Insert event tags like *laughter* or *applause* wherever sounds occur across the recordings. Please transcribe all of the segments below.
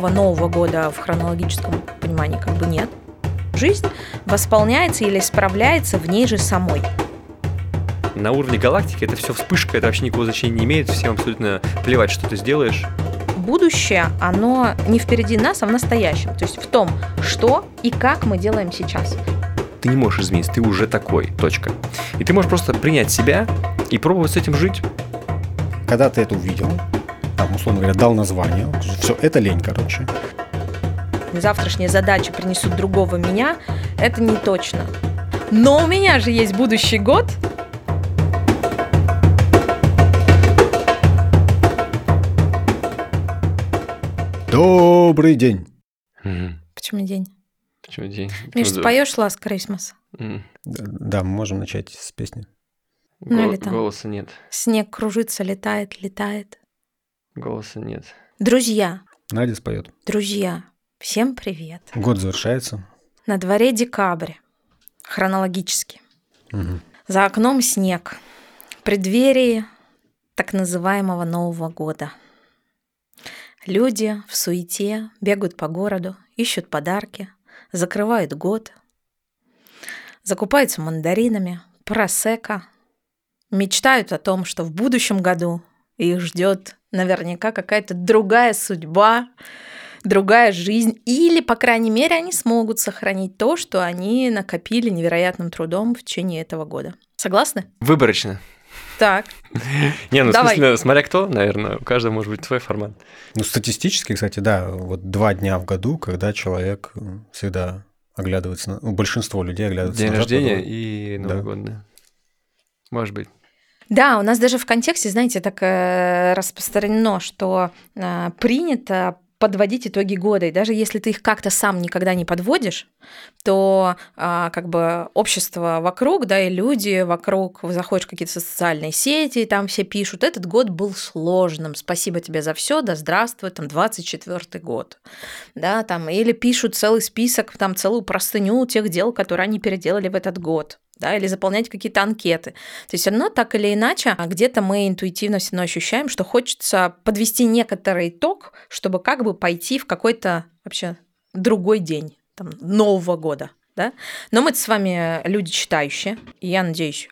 никакого Нового года в хронологическом понимании как бы нет. Жизнь восполняется или исправляется в ней же самой. На уровне галактики это все вспышка, это вообще никакого значения не имеет, всем абсолютно плевать, что ты сделаешь. Будущее, оно не впереди нас, а в настоящем. То есть в том, что и как мы делаем сейчас. Ты не можешь измениться, ты уже такой, точка. И ты можешь просто принять себя и пробовать с этим жить. Когда ты это увидел, там, условно говоря, дал название, все, это лень, короче. Завтрашние задачи принесут другого меня, это не точно. Но у меня же есть будущий год, Добрый день. Почему день? Почему день? Миш, Почему споешь Last Christmas? М. Да, мы можем начать с песни. Ну, Гол- или там. Голоса нет. Снег кружится, летает, летает. Голоса нет. Друзья, Надя споет. друзья, всем привет. Год завершается. На дворе декабрь, хронологически. Мгм. За окном снег. В преддверии так называемого Нового года. Люди в суете бегают по городу, ищут подарки, закрывают год, закупаются мандаринами, просека, мечтают о том, что в будущем году их ждет наверняка какая-то другая судьба, другая жизнь, или, по крайней мере, они смогут сохранить то, что они накопили невероятным трудом в течение этого года. Согласны? Выборочно. Так. *laughs* Не, ну в Давай. смысле, смотря кто, наверное, у каждого может быть свой формат. Ну, статистически, кстати, да, вот два дня в году, когда человек всегда оглядывается, на... ну, большинство людей оглядывается День назад, рождения потом- и Да. Новый год, да. Может быть. Да, у нас даже в контексте, знаете, так э, распространено, что э, принято подводить итоги года. И даже если ты их как-то сам никогда не подводишь, то а, как бы общество вокруг, да, и люди вокруг, заходишь в какие-то социальные сети, и там все пишут, этот год был сложным, спасибо тебе за все, да здравствуй, там 24 год, да, там, или пишут целый список, там целую простыню тех дел, которые они переделали в этот год, да, или заполнять какие-то анкеты. То есть все равно так или иначе, а где-то мы интуитивно все равно ощущаем, что хочется подвести некоторый итог, чтобы как бы пойти в какой-то вообще другой день, там, Нового года, да. Но мы с вами люди читающие, и я надеюсь,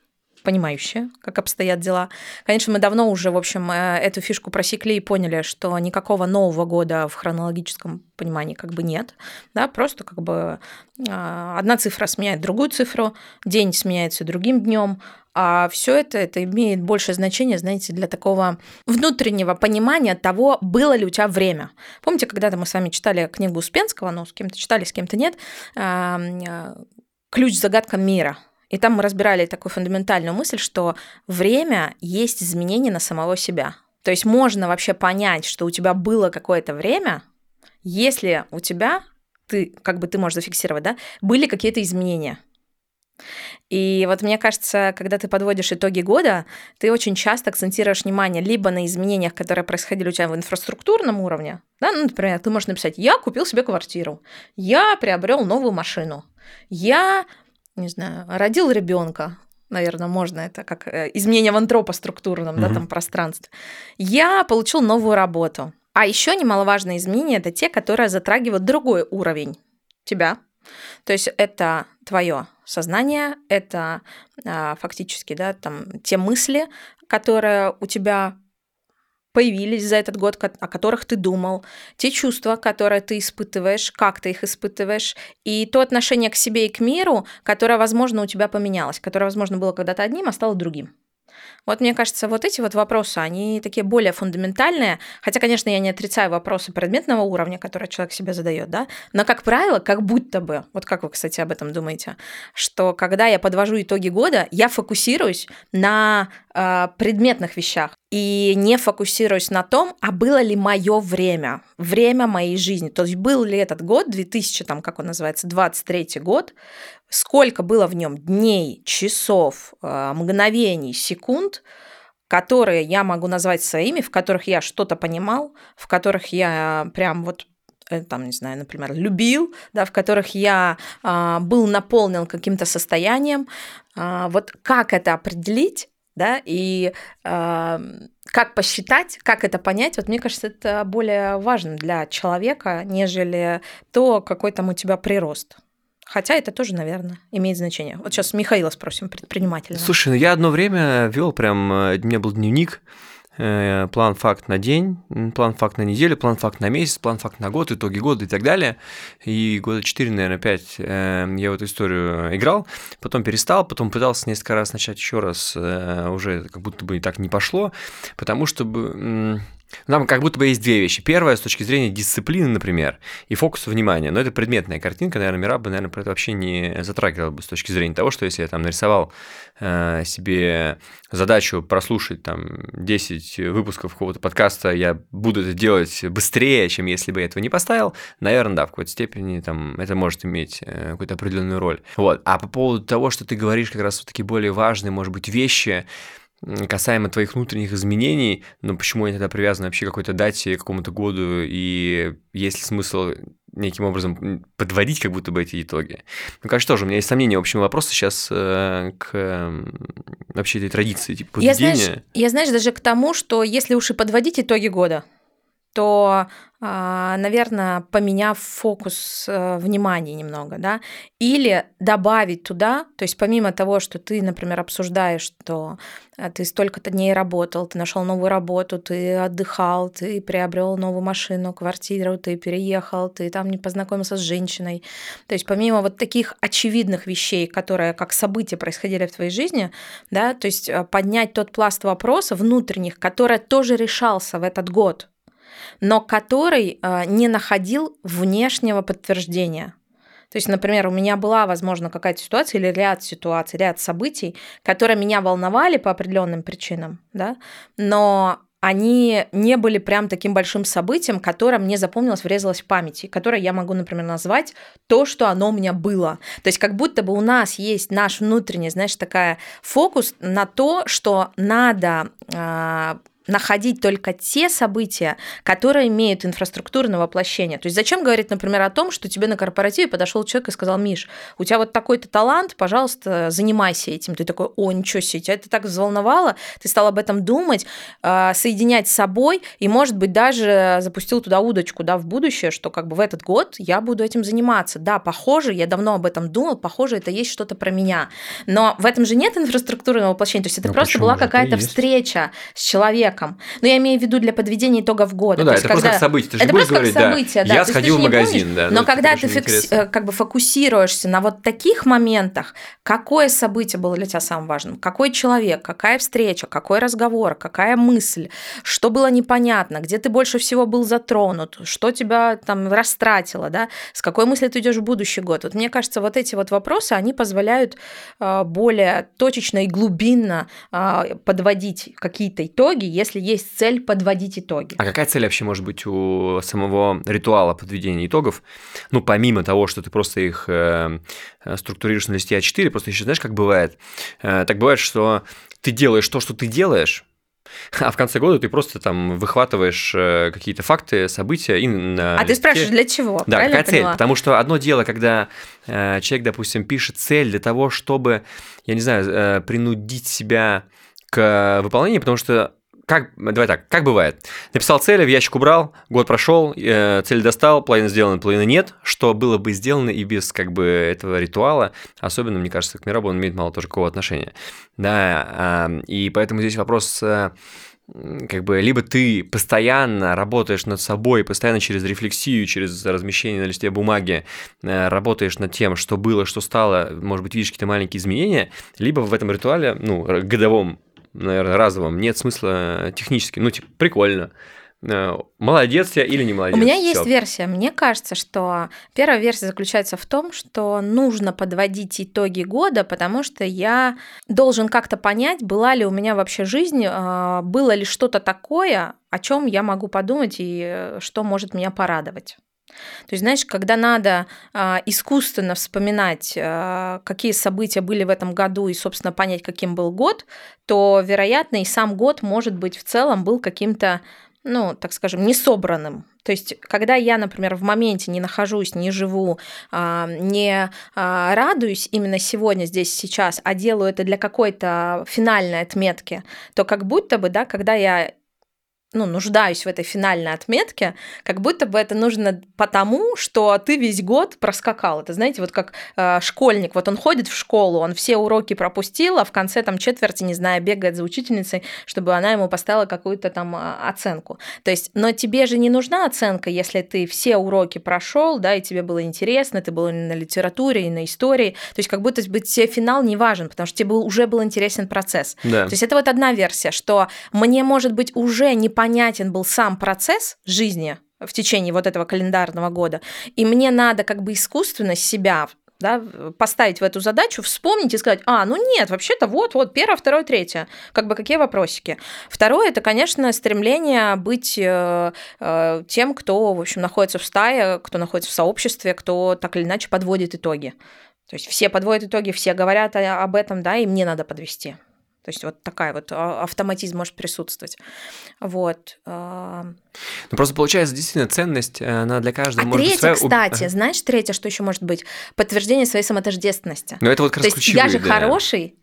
понимающие, как обстоят дела. Конечно, мы давно уже, в общем, э, эту фишку просекли и поняли, что никакого Нового года в хронологическом понимании как бы нет, да, просто как бы а, одна цифра сменяет другую цифру, день сменяется другим днем, а все это, это имеет большее значение, знаете, для такого внутреннего понимания того, было ли у тебя время. Помните, когда-то мы с вами читали книгу Успенского, ну, с кем-то читали, с кем-то нет, а, «Ключ к загадкам мира». И там мы разбирали такую фундаментальную мысль, что время есть изменение на самого себя. То есть можно вообще понять, что у тебя было какое-то время, если у тебя, ты, как бы ты можешь зафиксировать, да, были какие-то изменения. И вот мне кажется, когда ты подводишь итоги года, ты очень часто акцентируешь внимание либо на изменениях, которые происходили у тебя в инфраструктурном уровне, да, ну, например, ты можешь написать, я купил себе квартиру, я приобрел новую машину, я, не знаю, родил ребенка, наверное, можно это как э, изменение в антропоструктурном, да, Мгм. там пространстве. Я получил новую работу. А еще немаловажные изменения это те, которые затрагивают другой уровень тебя. То есть это твое сознание, это а, фактически, да, там те мысли, которые у тебя появились за этот год, о которых ты думал, те чувства, которые ты испытываешь, как ты их испытываешь, и то отношение к себе и к миру, которое, возможно, у тебя поменялось, которое, возможно, было когда-то одним, а стало другим. Вот мне кажется, вот эти вот вопросы, они такие более фундаментальные, хотя, конечно, я не отрицаю вопросы предметного уровня, которые человек себе задает, да, но, как правило, как будто бы, вот как вы, кстати, об этом думаете, что когда я подвожу итоги года, я фокусируюсь на э, предметных вещах и не фокусируюсь на том, а было ли мое время, время моей жизни, то есть был ли этот год, 2000, там, как он называется, 23 год, сколько было в нем дней, часов, э, мгновений, секунд, которые я могу назвать своими, в которых я что-то понимал, в которых я прям вот э, там, не знаю, например, любил, да, в которых я а, был наполнен каким-то состоянием. А, вот как это определить, да, и э, как посчитать, как это понять, вот мне кажется, это более важно для человека, нежели то, какой там у тебя прирост. Хотя это тоже, наверное, имеет значение. Вот сейчас Михаила спросим, предпринимателя. Слушай, ну я одно время вел прям, э, у меня был дневник, план факт на день, план факт на неделю, план факт на месяц, план факт на год, итоги года и так далее. И года 4, наверное, 5 э, я в эту историю играл, потом перестал, потом пытался несколько раз начать еще раз, э, уже как будто бы так не пошло, потому что нам как будто бы есть две вещи. Первая с точки зрения дисциплины, например, и фокуса внимания. Но это предметная картинка, наверное, Мира бы, наверное, про это вообще не затрагивала бы с точки зрения того, что если я там нарисовал э, себе задачу прослушать там 10 выпусков какого-то подкаста, я буду это делать быстрее, чем если бы я этого не поставил, наверное, да, в какой-то степени там это может иметь э, какую-то определенную роль. Вот. А по поводу того, что ты говоришь как раз вот такие более важные, может быть, вещи, касаемо твоих внутренних изменений, но почему они тогда привязаны вообще к какой-то дате, к какому-то году, и есть ли смысл неким образом подводить как будто бы эти итоги? Ну, конечно, тоже у меня есть сомнения. В общем, вопросы сейчас э, к э, вообще этой традиции, типа поведения. Я знаешь, я, знаешь, даже к тому, что если уж и подводить итоги года, то, а, наверное, поменяв фокус э, внимания немного, да, или добавить туда, то есть помимо того, что ты, например, обсуждаешь, что э, ты столько-то дней работал, ты нашел новую работу, ты отдыхал, ты приобрел новую машину, квартиру, ты переехал, ты там не познакомился с женщиной. То есть помимо вот таких очевидных вещей, которые как события происходили в твоей жизни, да, то есть э, поднять тот пласт вопросов внутренних, который тоже решался в этот год, но который а, не находил внешнего подтверждения. То есть, например, у меня была, возможно, какая-то ситуация или ряд ситуаций, ряд событий, которые меня волновали по определенным причинам, да, но они не были прям таким большим событием, которое мне запомнилось, врезалось в памяти, которое я могу, например, назвать то, что оно у меня было. То есть как будто бы у нас есть наш внутренний, знаешь, такая фокус на то, что надо а, находить только те события, которые имеют инфраструктурное воплощение. То есть зачем говорить, например, о том, что тебе на корпоративе подошел человек и сказал, Миш, у тебя вот такой-то талант, пожалуйста, занимайся этим. Ты такой, о, ничего себе, тебя это так взволновало, ты стал об этом думать, а, соединять с собой, и, может быть, даже запустил туда удочку, да, в будущее, что как бы в этот год я буду этим заниматься. Да, похоже, я давно об этом думал, похоже, это есть что-то про меня. Но в этом же нет инфраструктурного воплощения, то есть это Но просто была какая-то встреча с человеком, человеком. Но я имею в виду для подведения итогов года. Ну да, это просто как событие. Ты это просто говорить, как событие, да. да. Я сходил в магазин, помнишь, да. Но ну, когда ты фикс, э, как бы фокусируешься на вот таких моментах, какое событие было для тебя самым важным, какой человек, какая встреча, какой разговор, какая мысль, что было непонятно, где ты больше всего был затронут, что тебя там растратило, да, с какой мыслью ты идешь в будущий год. Вот мне кажется, вот эти вот вопросы, они позволяют э, более точечно и глубинно э, подводить какие-то итоги, если если есть цель подводить итоги. А какая цель вообще может быть у самого ритуала подведения итогов? Ну, помимо того, что ты просто их э, структурируешь на листе А4, просто еще знаешь, как бывает? Э, так бывает, что ты делаешь то, что ты делаешь, *laughs* а в конце года ты просто там выхватываешь э, какие-то факты, события и на А листке... ты спрашиваешь, для чего? Да, какая цель? Потому что одно дело, когда э, человек, допустим, пишет цель для того, чтобы, я не знаю, э, принудить себя к выполнению, потому что как, давай так, как бывает. Написал цели, в ящик убрал, год прошел, э, цель достал, половина сделана, половина нет, что было бы сделано и без как бы этого ритуала, особенно, мне кажется, к Мирабу он имеет мало тоже какого отношения. Да, э, и поэтому здесь вопрос... Э, как бы либо ты постоянно работаешь над собой, постоянно через рефлексию, через размещение на листе бумаги э, работаешь над тем, что было, что стало, может быть, видишь какие-то маленькие изменения, либо в этом ритуале, ну, годовом наверное, разовом нет смысла технически. Ну, типа, прикольно. Э, молодец я или не молодец. У меня есть версия. Мне кажется, что первая версия заключается в том, что нужно подводить итоги года, потому что я должен как-то понять, была ли у меня вообще жизнь, э, было ли что-то такое, о чем я могу подумать и э, что может меня порадовать. То есть, знаешь, когда надо а, искусственно вспоминать, а, какие события были в этом году и, собственно, понять, каким был год, то, вероятно, и сам год, может быть, в целом был каким-то ну, так скажем, не собранным. То есть, когда я, например, в моменте не нахожусь, не живу, а, не а, радуюсь именно сегодня, здесь, сейчас, а делаю это для какой-то финальной отметки, то как будто бы, да, когда я ну, нуждаюсь в этой финальной отметке, как будто бы это нужно потому, что ты весь год проскакал. Это, знаете, вот как э, школьник, вот он ходит в школу, он все уроки пропустил, а в конце там четверти, не знаю, бегает за учительницей, чтобы она ему поставила какую-то там а, оценку. То есть, но тебе же не нужна оценка, если ты все уроки прошел, да, и тебе было интересно, ты был и на литературе, и на истории. То есть, как будто бы тебе финал не важен, потому что тебе был, уже был интересен процесс. Да. То есть, это вот одна версия, что мне, может быть, уже не понятен был сам процесс жизни в течение вот этого календарного года, и мне надо как бы искусственно себя да, поставить в эту задачу, вспомнить и сказать, а, ну нет, вообще-то вот, вот, первое, второе, третье, как бы какие вопросики. Второе, это, конечно, стремление быть э, э, тем, кто, в общем, находится в стае, кто находится в сообществе, кто так или иначе подводит итоги. То есть все подводят итоги, все говорят об этом, да, и мне надо подвести. То есть вот такая вот а, автоматизм может присутствовать. Вот. а. Ну, просто получается, действительно, ценность, э, она для каждого А может быть третье, своя. кстати, знаешь, третье, что еще может быть? Подтверждение своей самотождественности. Но это вот как То раз есть я же да. хороший,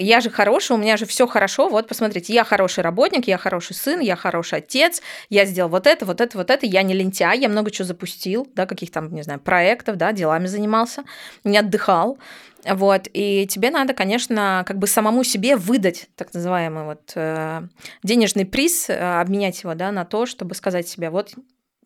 я же хороший, у меня же все хорошо. Вот посмотрите, я хороший работник, я хороший сын, я хороший отец, я сделал вот это, вот это, вот это, я не лентяй, я много чего запустил, да, каких там, не знаю, проектов, да, делами занимался, не отдыхал. Вот, и тебе надо, конечно, как бы самому себе выдать так называемый вот э, денежный приз, э, обменять его, да, на то, чтобы сказать себе, вот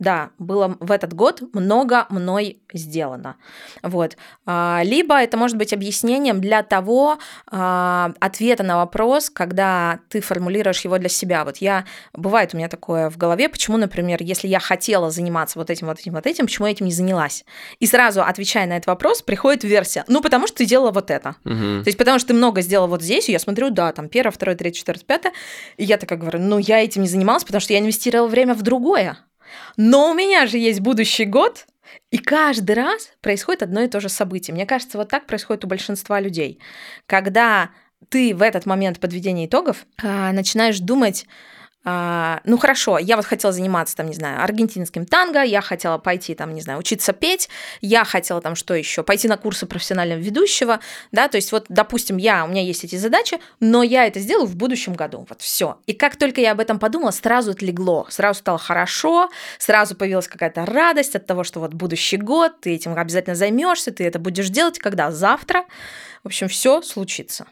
да, было в этот год много мной сделано. Вот. А, Либо это может быть объяснением для того а, ответа на вопрос, когда ты формулируешь его для себя. Вот я, бывает у меня такое в голове, почему, например, если я хотела заниматься вот этим, вот этим, вот этим, почему я этим не занялась? И сразу, отвечая на этот вопрос, приходит версия, ну, потому что ты делала вот это. Мгм. То есть потому что ты много сделала вот здесь, и я смотрю, да, там первое, второе, третье, четвертое, пятое, и я такая говорю, ну, я этим не занималась, потому что я инвестировала время в другое. Но у меня же есть будущий год, и каждый раз происходит одно и то же событие. Мне кажется, вот так происходит у большинства людей. Когда ты в этот момент подведения итогов а, начинаешь думать, а, ну хорошо, я вот хотела заниматься там, не знаю, аргентинским танго, я хотела пойти там, не знаю, учиться петь, я хотела там что еще, пойти на курсы профессионального ведущего, да, то есть вот, допустим, я, у меня есть эти задачи, но я это сделаю в будущем году, вот все. И как только я об этом подумала, сразу отлегло, сразу стало хорошо, сразу появилась какая-то радость от того, что вот будущий год, ты этим обязательно займешься, ты это будешь делать, когда завтра, в общем, все случится.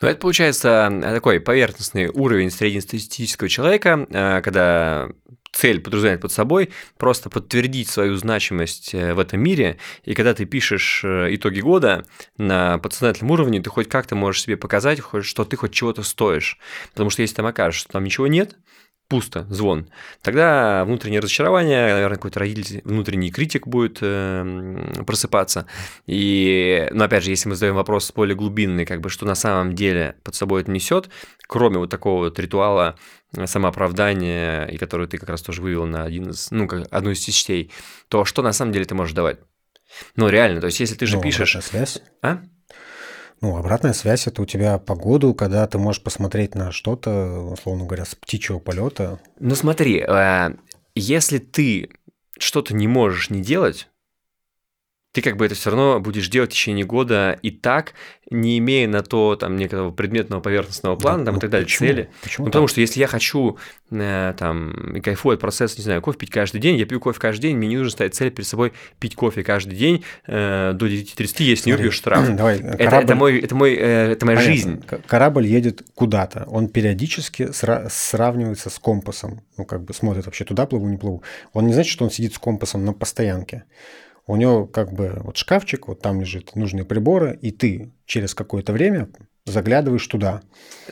Ну, это получается э, такой поверхностный уровень среднестатистического человека, э, когда цель подразумевает под собой просто подтвердить свою значимость э, в этом мире, и когда ты пишешь итоги года на подсознательном уровне, ты хоть как-то можешь себе показать, что ты хоть чего-то стоишь. Потому что если там окажешь, что там ничего нет, пусто, звон, тогда внутреннее разочарование, наверное, какой-то родитель, внутренний критик будет э, просыпаться. И, но опять же, если мы задаем вопрос более глубинный, как бы, что на самом деле под собой это несет, кроме вот такого вот ритуала э, самооправдания, и который ты как раз тоже вывел на один из, ну, как одну из частей, то что на самом деле ты можешь давать? Ну, реально, то есть, если ты же Ну, пишешь... связь. А? Ну, обратная связь это у тебя по году, когда ты можешь посмотреть на что-то, условно говоря, с птичьего полета. Ну смотри, э, если ты что-то не можешь не делать, ты как бы это все равно будешь делать в течение года и так, не имея на то там некого предметного поверхностного плана там, Ну, и так далее, почему? цели. Почему Ну, потому так? что если я хочу э, там и кайфую от процесса, не знаю, кофе пить каждый день, я пью кофе каждый день, мне не нужно ставить цель перед собой пить кофе каждый день э, до 9.30, если не Смотри, выпью штраф. *clears throat* Давай, Это, корабль- это мой, это мой, э, это моя Понятно. жизнь. Корабль едет куда-то. Он периодически сра- сравнивается с компасом. Ну, как бы смотрит вообще туда плыву, не плыву. Он не значит, что он сидит с компасом на постоянке. У него как бы вот шкафчик, вот там лежит нужные приборы, и ты через какое-то время заглядываешь туда.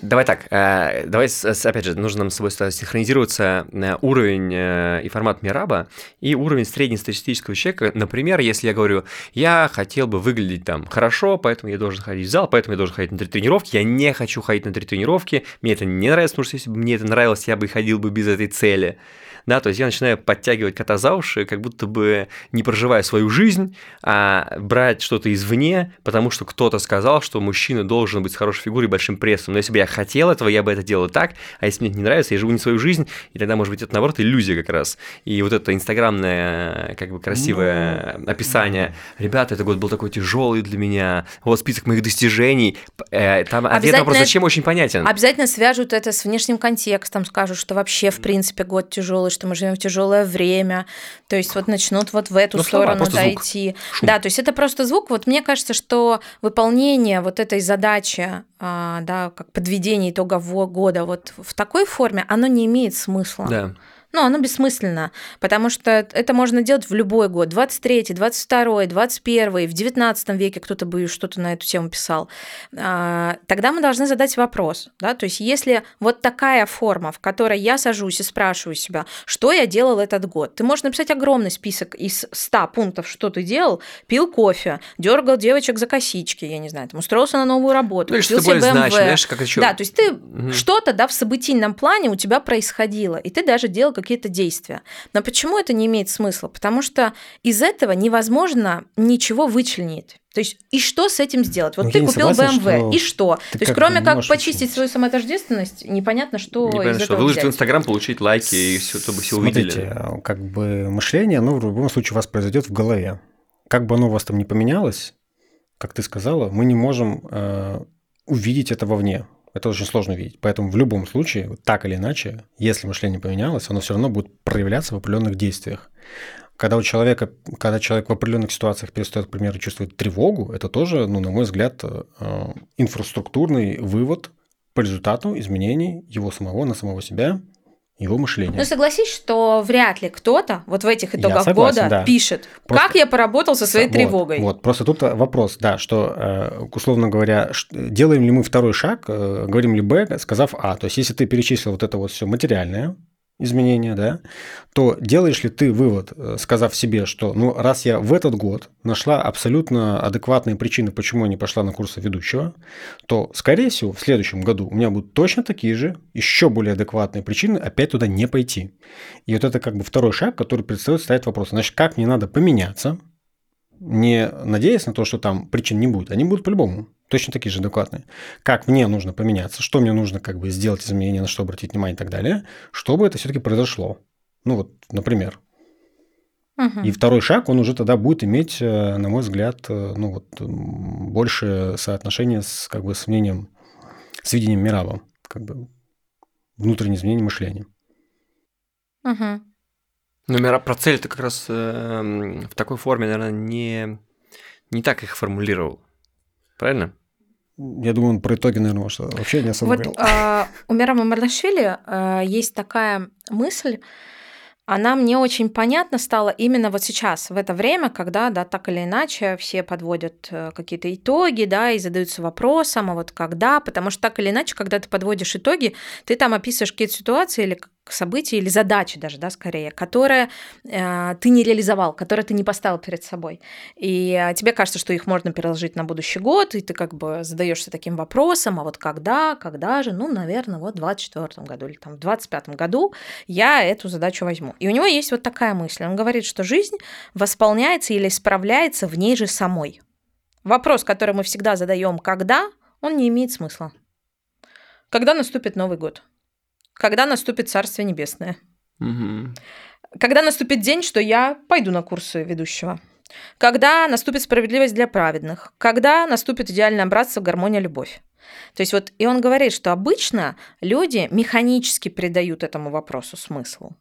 Давай так, э, давай, опять же, нужно нам с собой синхронизироваться э, уровень э, и формат Мираба и уровень среднестатистического человека. Например, если я говорю, я хотел бы выглядеть там хорошо, поэтому я должен ходить в зал, поэтому я должен ходить на три тренировки, я не хочу ходить на три тренировки, мне это не нравится, потому что если бы мне это нравилось, я бы ходил бы без этой цели. Да, то есть я начинаю подтягивать кота за уши, как будто бы не проживая свою жизнь, а брать что-то извне, потому что кто-то сказал, сказал, что мужчина должен быть с хорошей фигурой и большим прессом. Но если бы я хотел этого, я бы это делал так, а если мне это не нравится, я живу не свою жизнь, и тогда, может быть, это, наоборот, иллюзия как раз. И вот это инстаграмное, как бы, красивое ну, описание. Ребята, этот год был такой тяжелый для меня, вот список моих достижений. Э, там ответ на вопрос, зачем, очень понятен. Обязательно свяжут это с внешним контекстом, скажут, что вообще, в принципе, год тяжелый, что мы живем в тяжелое время. То есть вот начнут вот в эту ну, сторону слова, дойти. Да, то есть это просто звук. Вот мне кажется, что выполнение вот этой задачи, а, да, как подведение итогового года вот в такой форме, оно не имеет смысла. Да. Ну, оно бессмысленно, потому что это можно делать в любой год. 23, 22, 21, в 19 веке кто-то бы что-то на эту тему писал. А, тогда мы должны задать вопрос. Да? То есть если вот такая форма, в которой я сажусь и спрашиваю себя, что я делал этот год, ты можешь написать огромный список из 100 пунктов, что ты делал, пил кофе, дергал девочек за косички, я не знаю, там, устроился на новую работу, ну, что BMW. Значит, знаешь, как еще... Да, то есть ты угу. что-то да, в событийном плане у тебя происходило, и ты даже делал какие-то действия. Но почему это не имеет смысла? Потому что из этого невозможно ничего вычленить. То есть, и что с этим сделать? Вот ну, ты купил согласен, BMW, что и что? То есть, кроме как почистить учить. свою самотождественность, непонятно, что непонятно, из что выложить взять. в Инстаграм, получить лайки, и все, чтобы все увидели. Смотрите, как бы мышление, оно в любом случае у вас произойдет в голове. Как бы оно у вас там не поменялось, как ты сказала, мы не можем э, увидеть это вовне. Это очень сложно видеть. Поэтому в любом случае, так или иначе, если мышление поменялось, оно все равно будет проявляться в определенных действиях. Когда у человека, когда человек в определенных ситуациях перестает, к примеру, чувствовать тревогу, это тоже, ну, на мой взгляд, э, инфраструктурный вывод по результату изменений его самого на самого себя его мышление. Ну, согласись, что вряд ли кто-то вот в этих итогах согласен, года да. пишет, просто... как я поработал со своей вот, тревогой. Вот, просто тут вопрос, да, что, э, условно говоря, делаем ли мы второй шаг, э, говорим ли Б, сказав А. То есть, если ты перечислил вот это вот все материальное, изменения, да, то делаешь ли ты вывод, э, сказав себе, что ну раз я в этот год нашла абсолютно адекватные причины, почему я не пошла на курсы ведущего, то, скорее всего, в следующем году у меня будут точно такие же, еще более адекватные причины опять туда не пойти. И вот это как бы второй шаг, который предстоит ставить вопрос. Значит, как мне надо поменяться, не надеясь на то, что там причин не будет. Они будут по-любому точно такие же адекватные. Как мне нужно поменяться, что мне нужно как бы сделать изменения, на что обратить внимание и так далее, чтобы это все-таки произошло. Ну вот, например. Угу. И второй шаг, он уже тогда будет иметь, э, на мой взгляд, э, ну вот, больше соотношения с, как бы, с мнением, с видением Мирава, как бы внутреннее изменение мышления. Угу. Ну, Мираб про цель ты как раз э, в такой форме, наверное, не, не так их формулировал. Правильно? Я думаю, он про итоги, наверное, может, вообще не особо вот, говорил. А, у Мирама Мардашвили а, есть такая мысль, она мне очень понятна стала именно вот сейчас, в это время, когда, да, так или иначе все подводят э, какие-то итоги, да, и задаются вопросом, а вот когда, потому что так или иначе, когда ты подводишь итоги, ты там описываешь какие-то ситуации или события или задачи даже, да, скорее, которые э, ты не реализовал, которые ты не поставил перед собой. И э, тебе кажется, что их можно переложить на будущий год, и ты как бы задаешься таким вопросом, а вот когда, когда же, ну, наверное, вот в 24 году или там в 25 году я эту задачу возьму. И у него есть вот такая мысль. Он говорит, что жизнь восполняется или исправляется в ней же самой. Вопрос, который мы всегда задаем, когда, он не имеет смысла. Когда наступит Новый год? Когда наступит Царствие Небесное. Угу. Когда наступит день, что я пойду на курсы ведущего. Когда наступит справедливость для праведных. Когда наступит идеальное братство, гармония, любовь. То есть вот, и он говорит, что обычно люди механически придают этому вопросу смыслу.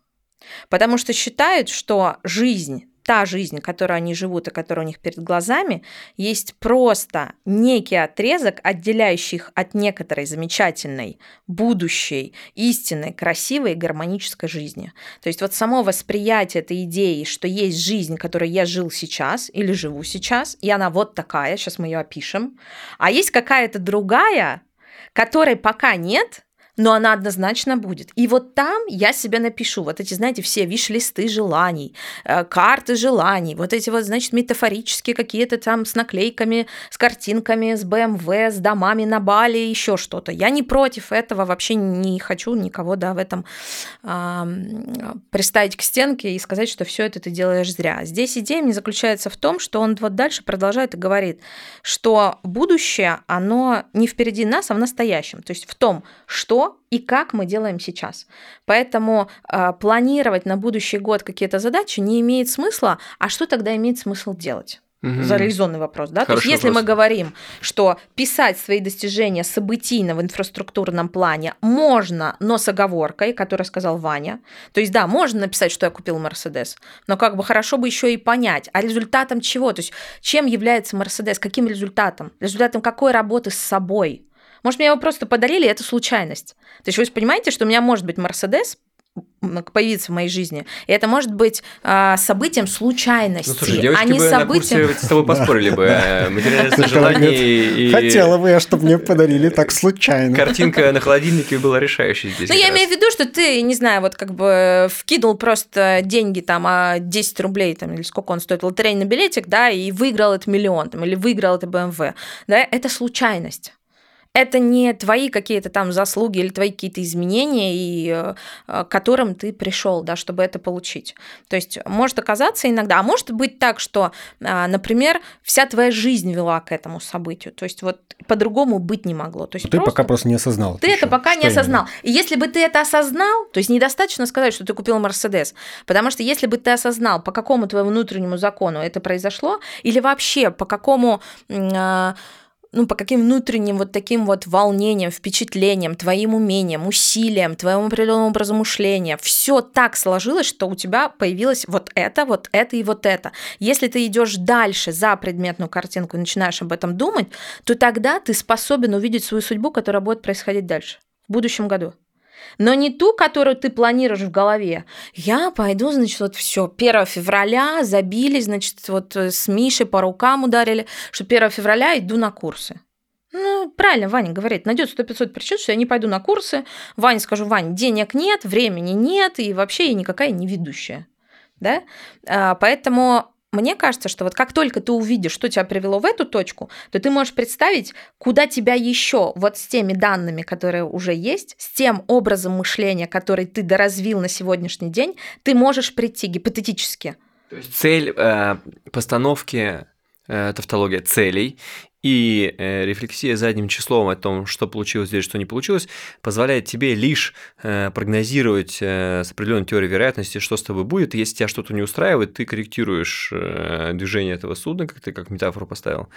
Потому что считают, что жизнь та жизнь, которую они живут и которая у них перед глазами, есть просто некий отрезок, отделяющий их от некоторой замечательной, будущей, истинной, красивой и гармонической жизни. То есть вот само восприятие этой идеи, что есть жизнь, которой я жил сейчас или живу сейчас, и она вот такая, сейчас мы ее опишем, а есть какая-то другая, которой пока нет, но она однозначно будет. И вот там я себе напишу вот эти, знаете, все виш-листы желаний, э, карты желаний, вот эти вот, значит, метафорические какие-то там с наклейками, с картинками, с БМВ, с домами на Бали, еще что-то. Я не против этого, вообще не хочу никого, да, в этом э, приставить к стенке и сказать, что все это ты делаешь зря. Здесь идея мне заключается в том, что он вот дальше продолжает и говорит, что будущее, оно не впереди нас, а в настоящем. То есть в том, что и как мы делаем сейчас. Поэтому э, планировать на будущий год какие-то задачи не имеет смысла. А что тогда имеет смысл делать? Угу. За резонный вопрос, да? Хороший То есть, если вопрос. мы говорим, что писать свои достижения событийно в инфраструктурном плане можно, но с оговоркой, которую сказал Ваня. То есть, да, можно написать, что я купил Мерседес, но как бы хорошо бы еще и понять, а результатом чего? То есть, чем является Мерседес, каким результатом? Результатом какой работы с собой? Может, мне его просто подарили, и это случайность. То есть вы же понимаете, что у меня может быть Мерседес, появиться в моей жизни. И это может быть э, событием случайности, ну, слушай, а не бы событием... На курсе с тобой поспорили бы. *laughs* Э, Материальное желание и... Хотела бы я, чтобы мне подарили так случайно. Картинка на холодильнике была решающей здесь. Ну, я имею в виду, что ты, не знаю, вот как бы вкинул просто деньги там, а 10 рублей там, или сколько он стоит, лотерейный билетик, да, и выиграл этот миллион, там, или выиграл это БМВ. Да, это случайность это не твои какие-то там заслуги или твои какие-то изменения, и, э, к которым ты пришел, да, чтобы это получить. То есть может оказаться иногда, а может быть так, что, а, например, вся твоя жизнь вела к этому событию. То есть вот по-другому быть не могло. То есть ты просто... пока просто не осознал. Ты это пока не осознал. Именно? И если бы ты это осознал, то есть недостаточно сказать, что ты купил Мерседес, потому что если бы ты осознал, по какому твоему внутреннему закону это произошло, или вообще по какому а, ну, по каким внутренним вот таким вот волнениям, впечатлениям, твоим умениям, усилиям, твоему определенному образу мышления, все так сложилось, что у тебя появилось вот это, вот это и вот это. Если ты идешь дальше за предметную картинку и начинаешь об этом думать, то тогда ты способен увидеть свою судьбу, которая будет происходить дальше, в будущем году но не ту, которую ты планируешь в голове. Я пойду, значит, вот все, 1 февраля забили, значит, вот э, с Мишей по рукам ударили, что 1 февраля иду на курсы. Ну, правильно, Ваня говорит, найдет 100-500 причин, что я не пойду на курсы. Ваня скажу, Вань, денег нет, времени нет, и вообще я никакая не ведущая. Да? А, поэтому мне кажется, что вот как только ты увидишь, что тебя привело в эту точку, то ты можешь представить, куда тебя еще вот с теми данными, которые уже есть, с тем образом мышления, который ты доразвил на сегодняшний день, ты можешь прийти гипотетически. То есть цель э, постановки э, тавтология целей и э, рефлексия задним числом о том, что получилось здесь, что не получилось, позволяет тебе лишь э, прогнозировать э, с определенной теорией вероятности, что с тобой будет. Если тебя что-то не устраивает, ты корректируешь движение этого судна, как ты как метафору поставил,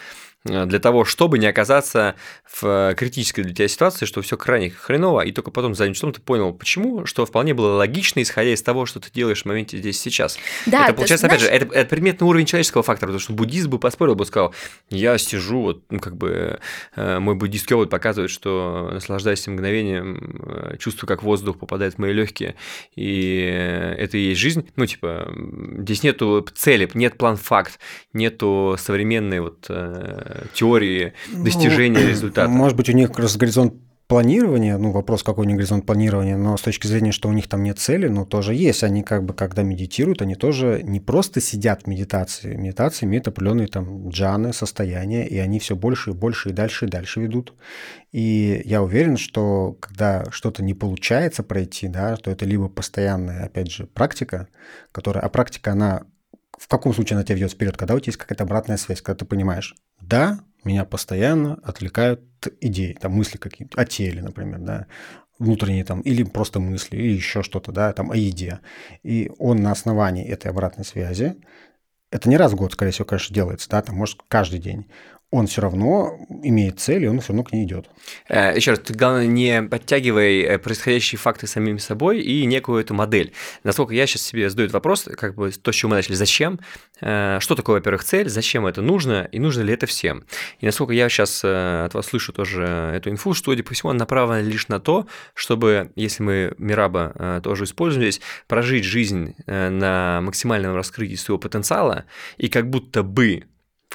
для того, чтобы не оказаться в критической для тебя ситуации, что все крайне хреново, и только потом задним числом ты понял, почему, что вполне было логично, исходя из того, что ты делаешь в моменте здесь сейчас. Да, это получается, знаешь... опять же, это, это предметный уровень человеческого фактора, потому что буддист бы поспорил, бы сказал, я сижу вот вот, ну, как бы э, мой буддийский опыт показывает, что наслаждаясь мгновением, э, чувствую, как воздух попадает в мои легкие, и это и есть жизнь. Ну, типа, здесь нету цели, нет план-факт, нету современной вот э, теории ну, достижения ну, *clears throat* результата. Может быть, у них как раз горизонт планирование, ну, вопрос, какой у них горизонт планирования, но с точки зрения, что у них там нет цели, ну, тоже есть. Они как бы, когда медитируют, они тоже не просто сидят в медитации. Медитация имеет определенные там джаны, состояния, и они все больше и больше и дальше и дальше ведут. И я уверен, что когда что-то не получается пройти, да, то это либо постоянная, опять же, практика, которая, а практика, она в каком случае она тебя ведет вперед, когда у тебя есть какая-то обратная связь, когда ты понимаешь, да, меня постоянно отвлекают идеи, там мысли какие-то, о теле, например, да, внутренние там, или просто мысли, или еще что-то, да, там о еде. И он на основании этой обратной связи, это не раз в год, скорее всего, конечно, делается, да, там, может, каждый день, он все равно имеет цель, и он все равно к ней идет. Э, Еще раз, ты, главное, не подтягивай э, происходящие факты самими собой и некую эту модель. Насколько я сейчас себе задаю вопрос, как бы то, с чего мы начали, зачем, э, что такое, во-первых, цель, зачем это нужно, и нужно ли это всем. И насколько я сейчас от вас слышу тоже эту инфу, что, судя по всему, она направлена лишь на то, чтобы, если мы Мираба тоже используем здесь, прожить жизнь на максимальном раскрытии своего потенциала, и как будто бы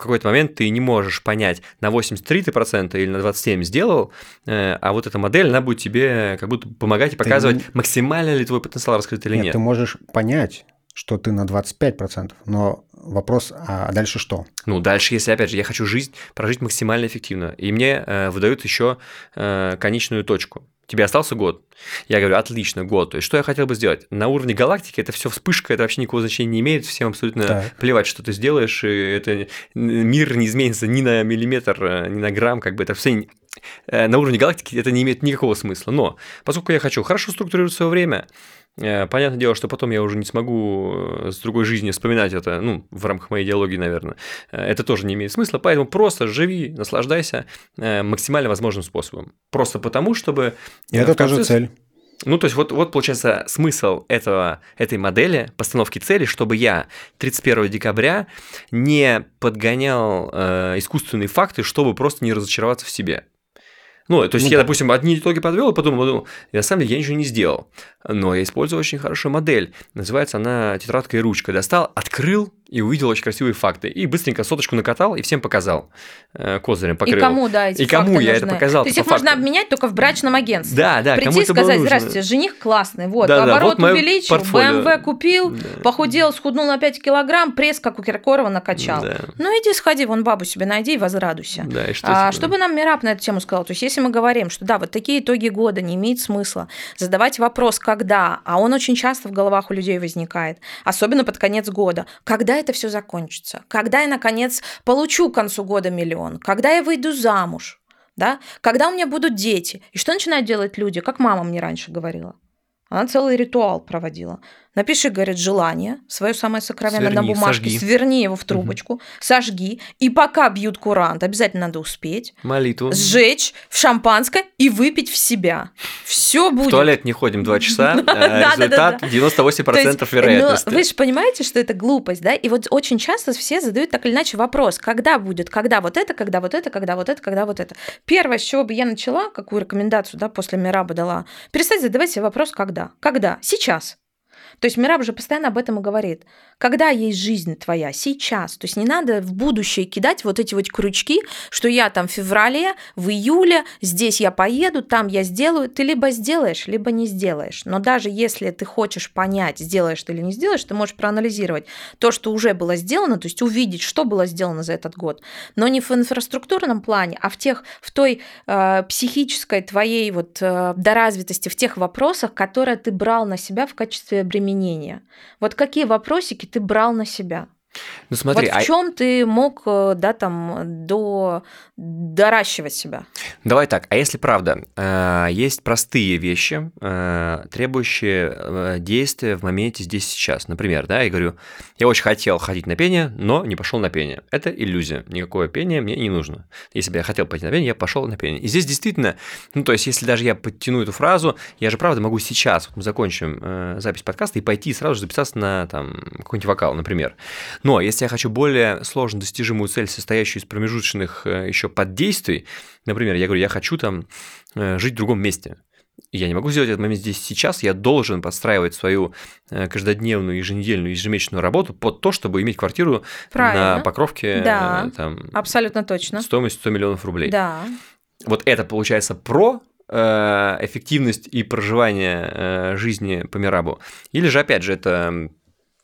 в какой-то момент ты не можешь понять, на 83% или на 27% сделал, э, а вот эта модель, она будет тебе как будто помогать и показывать, ты... максимально ли твой потенциал раскрыт или нет. Нет, ты можешь понять, что ты на 25%, но вопрос, а дальше что? Ну, дальше, если, опять же, я хочу жизнь прожить максимально эффективно, и мне э, выдают еще э, конечную точку. Тебе остался год. Я говорю, отлично, год. То есть, что я хотел бы сделать? На уровне галактики это все вспышка, это вообще никакого значения не имеет. Всем абсолютно так. плевать, что ты сделаешь. И это мир не изменится ни на миллиметр, э, ни на грамм. Как бы это все на уровне галактики это не имеет никакого смысла. Но поскольку я хочу хорошо структурировать свое время, Э, понятное дело, что потом я уже не смогу э, с другой жизни вспоминать это, ну, в рамках моей идеологии, наверное. Э, это тоже не имеет смысла, поэтому просто живи, наслаждайся максимально возможным способом. Просто потому, чтобы... Это тоже цель. Ну, то есть, вот, вот получается смысл этого, этой модели, постановки цели, чтобы я 31 декабря не подгонял э, искусственные факты, чтобы просто не разочароваться в себе. Ну, то есть ну, я, да. допустим, одни итоги подвел и подумал, ну, на самом деле я ничего не сделал. Но я использую очень хорошую модель. Называется она тетрадка и ручка. Достал, открыл, и увидел очень красивые факты. И быстренько соточку накатал и всем показал. Э, козырем покрыл. И кому, да, эти И кому я нужны. это показал. То есть их факту. можно обменять только в брачном агентстве. Да, да, Прийти и сказать, здравствуйте, жених классный, вот, да, оборот да, вот увеличил, БМВ купил, да. похудел, схуднул на 5 килограмм, пресс, как у Киркорова, накачал. Да. Ну иди сходи, вон бабу себе найди и возрадуйся. Да, и что а, чтобы нам Мираб на эту тему сказал, то есть если мы говорим, что да, вот такие итоги года не имеет смысла задавать вопрос, когда, а он очень часто в головах у людей возникает, особенно под конец года, когда это все закончится когда я, наконец, получу к концу года миллион, когда я выйду замуж, да? когда у меня будут дети. И что начинают делать люди, как мама мне раньше говорила? Она целый ритуал проводила. Напиши, говорит, желание, свое самое сокровенное сверни, на бумажке, сожги. сверни его в трубочку, угу. сожги, и пока бьют курант, обязательно надо успеть. Молитву. Сжечь в шампанское и выпить в себя. Все будет. В туалет не ходим два часа, *laughs* а результат 98% вероятности. Вы же понимаете, что это глупость, да? И вот очень часто все задают так или иначе вопрос, когда будет, когда вот это, когда вот это, когда вот это, когда вот это. Первое, с чего бы я начала, какую рекомендацию, да, после Мираба дала, перестать задавать себе вопрос, когда. Когда? Сейчас. То есть Мираб же постоянно об этом и говорит. Когда есть жизнь твоя? Сейчас. То есть не надо в будущее кидать вот эти вот крючки, что я там в феврале, в июле, здесь я поеду, там я сделаю. Ты либо сделаешь, либо не сделаешь. Но даже если ты хочешь понять, сделаешь ты или не сделаешь, ты можешь проанализировать то, что уже было сделано, то есть увидеть, что было сделано за этот год. Но не в инфраструктурном плане, а в тех, в той э, психической твоей вот э, доразвитости, в тех вопросах, которые ты брал на себя в качестве бремени применения. Вот какие вопросики ты брал на себя? Ну смотри, вот в чем а... ты мог, э, да, там, до доращивать себя? Давай так, а если правда, э, есть простые вещи, э, требующие действия в моменте здесь сейчас. Например, да, я говорю, я очень хотел ходить на пение, но не пошел на пение. Это иллюзия. Никакое пение мне не нужно. Если бы я хотел пойти на пение, я пошел на пение. И здесь действительно, ну то есть, если даже я подтяну эту фразу, я же правда могу сейчас, вот мы закончим запись подкаста и пойти сразу же записаться на там какой-нибудь вокал, например. Но если я хочу более сложно достижимую цель, состоящую из промежуточных э, еще поддействий, например, я говорю, я хочу там э, жить в другом месте, я не могу сделать этот момент здесь сейчас, я должен подстраивать свою э, каждодневную, еженедельную, ежемесячную работу под то, чтобы иметь квартиру Правильно. на Покровке. Да, там, абсолютно точно. Стоимость 100 миллионов рублей. Да. Вот это получается про эффективность и проживание жизни по Мирабу. Или же, опять же, это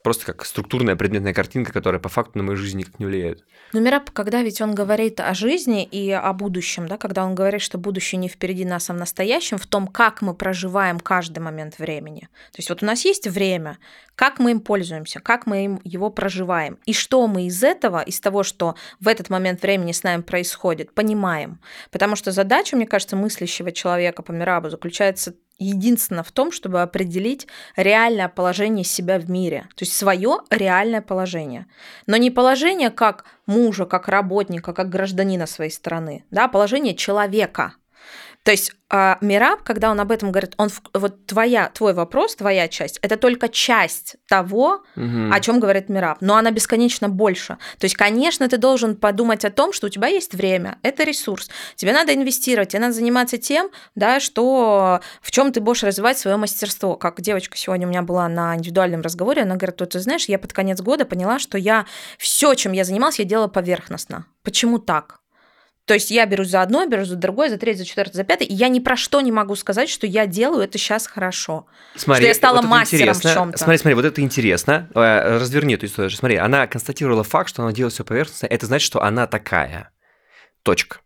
просто как структурная предметная картинка, которая по факту на мою жизнь никак не влияет. Но Мираб, когда ведь он говорит о жизни и о будущем, да, когда он говорит, что будущее не впереди нас, а в настоящем, в том, как мы проживаем каждый момент времени. То есть вот у нас есть время, как мы им пользуемся, как мы им его проживаем, и что мы из этого, из того, что в этот момент времени с нами происходит, понимаем. Потому что задача, мне кажется, мыслящего человека по Мирабу заключается единственно в том, чтобы определить реальное положение себя в мире, то есть свое реальное положение. Но не положение как мужа, как работника, как гражданина своей страны, да, а положение человека. То есть а, Мираб, когда он об этом говорит, он вот твоя, твой вопрос, твоя часть, это только часть того, угу. о чем говорит Мираб, но она бесконечно больше. То есть, конечно, ты должен подумать о том, что у тебя есть время, это ресурс, тебе надо инвестировать, тебе надо заниматься тем, да, что в чем ты будешь развивать свое мастерство. Как девочка сегодня у меня была на индивидуальном разговоре, она говорит, ты знаешь, я под конец года поняла, что я все, чем я занималась, я делала поверхностно. Почему так? То есть я берусь за одно, берусь за другое, за третье, за четвертое, за пятое, и я ни про что не могу сказать, что я делаю это сейчас хорошо. Смотри, что я стала вот мастером в чем-то. Смотри, смотри, вот это интересно. Э, разверни эту историю. Смотри, она констатировала факт, что она делает все поверхностно. Это значит, что она такая. Точка.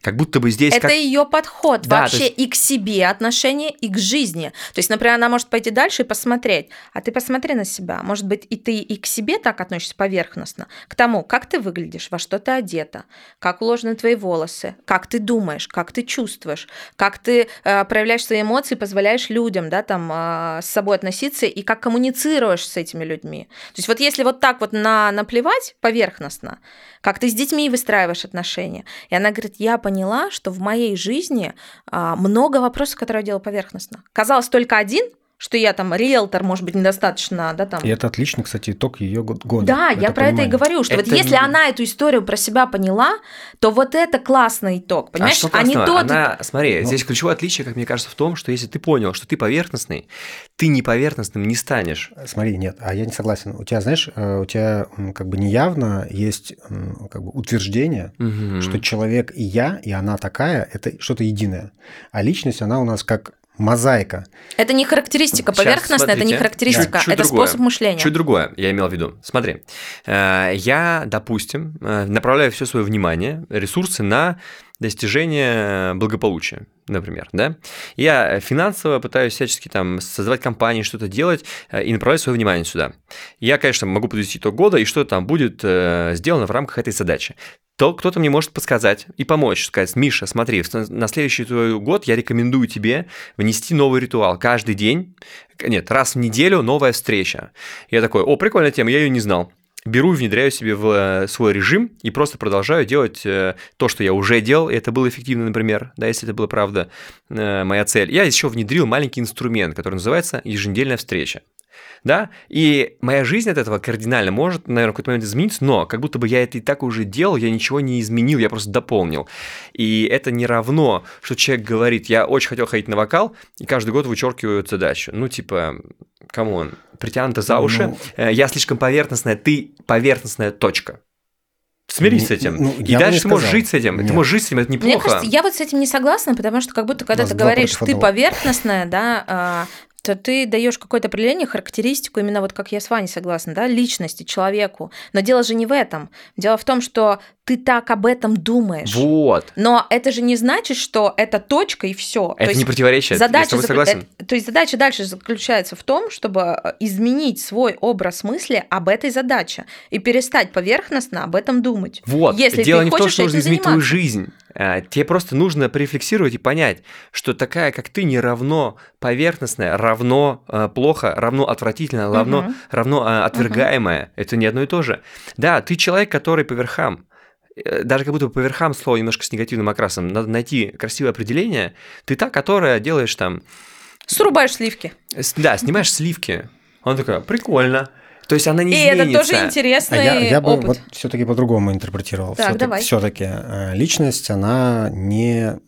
Как будто бы здесь... Это как... ее подход да, вообще есть... и к себе отношение, и к жизни. То есть, например, она может пойти дальше и посмотреть. А ты посмотри на себя. Может быть, и ты и к себе так относишься поверхностно. К тому, как ты выглядишь, во что ты одета, как уложены твои волосы, как ты думаешь, как ты чувствуешь, как ты э, проявляешь свои эмоции, позволяешь людям да, там, э, с собой относиться и как коммуницируешь с этими людьми. То есть вот если вот так вот на, наплевать поверхностно, как ты с детьми выстраиваешь отношения. И она говорит, я поняла, что в моей жизни а, много вопросов, которые я делаю поверхностно. Казалось, только один, что я там риэлтор, может быть, недостаточно, да, там. И это отличный, кстати, итог ее года. Да, это я про понимание. это и говорю, что это... вот если она эту историю про себя поняла, то вот это классный итог, понимаешь? А, что а не тот... Она, смотри, ну... здесь ключевое отличие, как мне кажется, в том, что если ты понял, что ты поверхностный, ты не поверхностным не станешь. Смотри, нет, а я не согласен. У тебя, знаешь, э, у тебя как бы неявно есть как бы утверждение, угу. что человек и я, и она такая, это что-то единое. А личность, она у нас как мозаика. Это не характеристика поверхностная, это не характеристика, чуть, это другое. способ мышления. Чуть другое, я имел в виду. Смотри, э, я, допустим, э, направляю все свое внимание, ресурсы на достижение благополучия, например, да. Я финансово пытаюсь всячески там создавать компании, что-то делать э, и направлять свое внимание сюда. Я, конечно, могу подвести итог года и что там будет сделано в рамках этой задачи то кто-то мне может подсказать и помочь, сказать, Миша, смотри, на следующий твой год я рекомендую тебе внести новый ритуал. Каждый день, нет, раз в неделю новая встреча. Я такой, о, прикольная тема, я ее не знал. Беру и внедряю себе в э, свой режим и просто продолжаю делать э, то, что я уже делал, и это было эффективно, например, да, если это была правда э, моя цель. Я еще внедрил маленький инструмент, который называется еженедельная встреча да, и моя жизнь от этого кардинально может, наверное, в какой-то момент измениться, но как будто бы я это и так уже делал, я ничего не изменил, я просто дополнил. И это не равно, что человек говорит, я очень хотел ходить на вокал, и каждый год вычеркивают задачу. Ну, типа, come on, притянуто за уши, ну, э, я слишком поверхностная, ты поверхностная точка. Смирись с этим. Ну, и дальше ты можешь жить с этим. Нет. Ты можешь жить с этим, это неплохо. Мне кажется, я вот с этим не согласна, потому что как будто когда ты говоришь, ты поверхностная, да, а, то ты даешь какое-то определение, характеристику, именно вот как я с Ваней согласна, да, личности, человеку. Но дело же не в этом. Дело в том, что ты так об этом думаешь. Вот. Но это же не значит, что это точка и все. Это то не противоречие. Задача, я согласен. Это, то есть задача дальше заключается в том, чтобы э, изменить свой образ мысли об этой задаче и перестать поверхностно об этом думать. Вот. Если Дело ты не в том, что нужно изменить твою жизнь. Э, тебе просто нужно порефлексировать и понять, что такая, как ты, не равно поверхностная, равно э, плохо, равно отвратительно, равно, угу. равно э, отвергаемая. Угу. Это не одно и то же. Да, ты человек, который по верхам. Даже как будто по верхам слово немножко с негативным окрасом. Надо найти красивое определение. Ты та, которая делаешь там... Срубаешь сливки. Да, снимаешь сливки. Он такой, прикольно. То есть она не И изменится. это тоже интересный а я, я бы опыт. вот все-таки по-другому интерпретировал. Так, все-таки, давай. все-таки э, личность, она не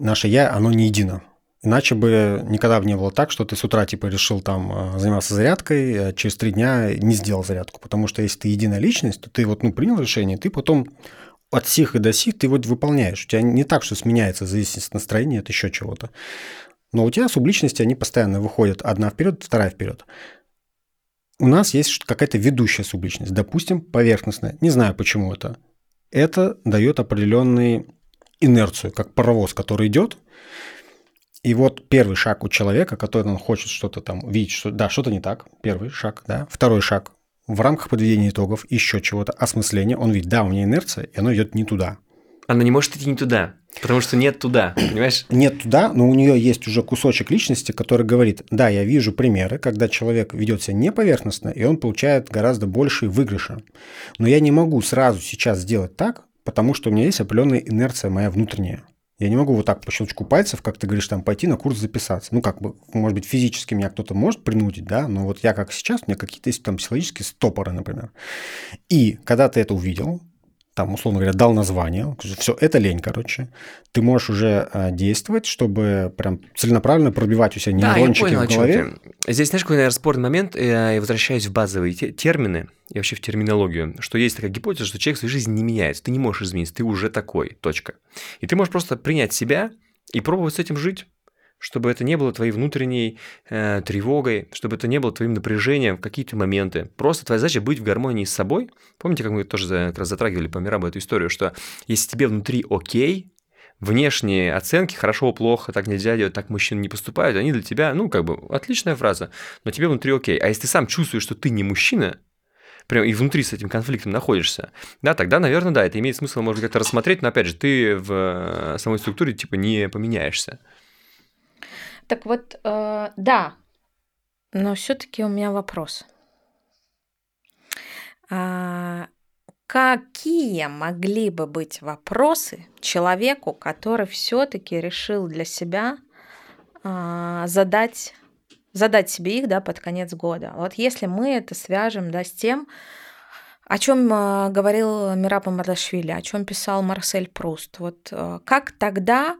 наше я, оно не едино. Иначе бы никогда бы не было так, что ты с утра типа решил там э, заниматься зарядкой, а через три дня не сделал зарядку. Потому что если ты единая личность, то ты вот ну, принял решение, ты потом от сих и до сих ты вот выполняешь. У тебя не так, что сменяется от настроения, от еще чего-то. Но у тебя субличности, они постоянно выходят одна вперед, вторая вперед у нас есть какая-то ведущая субличность, допустим, поверхностная. Не знаю, почему это. Это дает определенную инерцию, как паровоз, который идет. И вот первый шаг у человека, который он хочет что-то там видеть, что да, что-то не так. Первый шаг, да. Второй шаг в рамках подведения итогов, еще чего-то, осмысления. Он видит, да, у меня инерция, и оно идет не туда. Она не может идти не туда. Потому что нет туда, понимаешь? *clears throat* Нет туда, но у нее есть уже кусочек личности, который говорит, да, я вижу примеры, когда человек ведет себя не поверхностно, и он получает гораздо большие выигрыши. Но я не могу сразу сейчас сделать так, потому что у меня есть определенная инерция моя внутренняя. Я не могу вот так по щелчку пальцев, как ты говоришь, там пойти на курс записаться. Ну, как бы, может быть, физически меня кто-то может принудить, да, но вот я как сейчас, у меня какие-то есть там психологические стопоры, например. И когда ты это увидел, там, условно говоря, дал название, все, это лень, короче, ты можешь уже а, действовать, чтобы прям целенаправленно пробивать у себя нейрончики да, я понял, в голове. Здесь, знаешь, какой, наверное, спорный момент, я возвращаюсь в базовые термины и вообще в терминологию, что есть такая гипотеза, что человек в своей жизни не меняется, ты не можешь измениться, ты уже такой, точка. И ты можешь просто принять себя и пробовать с этим жить чтобы это не было твоей внутренней э, тревогой, чтобы это не было твоим напряжением в какие-то моменты. Просто твоя задача быть в гармонии с собой. Помните, как мы тоже как раз затрагивали по Мирабу эту историю, что если тебе внутри окей, внешние оценки, хорошо, плохо, так нельзя делать, так мужчины не поступают, они для тебя, ну, как бы, отличная фраза, но тебе внутри окей. А если ты сам чувствуешь, что ты не мужчина, прям и внутри с этим конфликтом находишься, да, тогда, наверное, да, это имеет смысл, может как-то рассмотреть, но, опять же, ты в самой структуре, типа, не поменяешься. Так вот, э, да, но все-таки у меня вопрос. А, какие могли бы быть вопросы человеку, который все-таки решил для себя а, задать, задать себе их да, под конец года? Вот если мы это свяжем да, с тем, о чем а, говорил Мирапа Мардашвили, о чем писал Марсель Пруст. Вот а, как тогда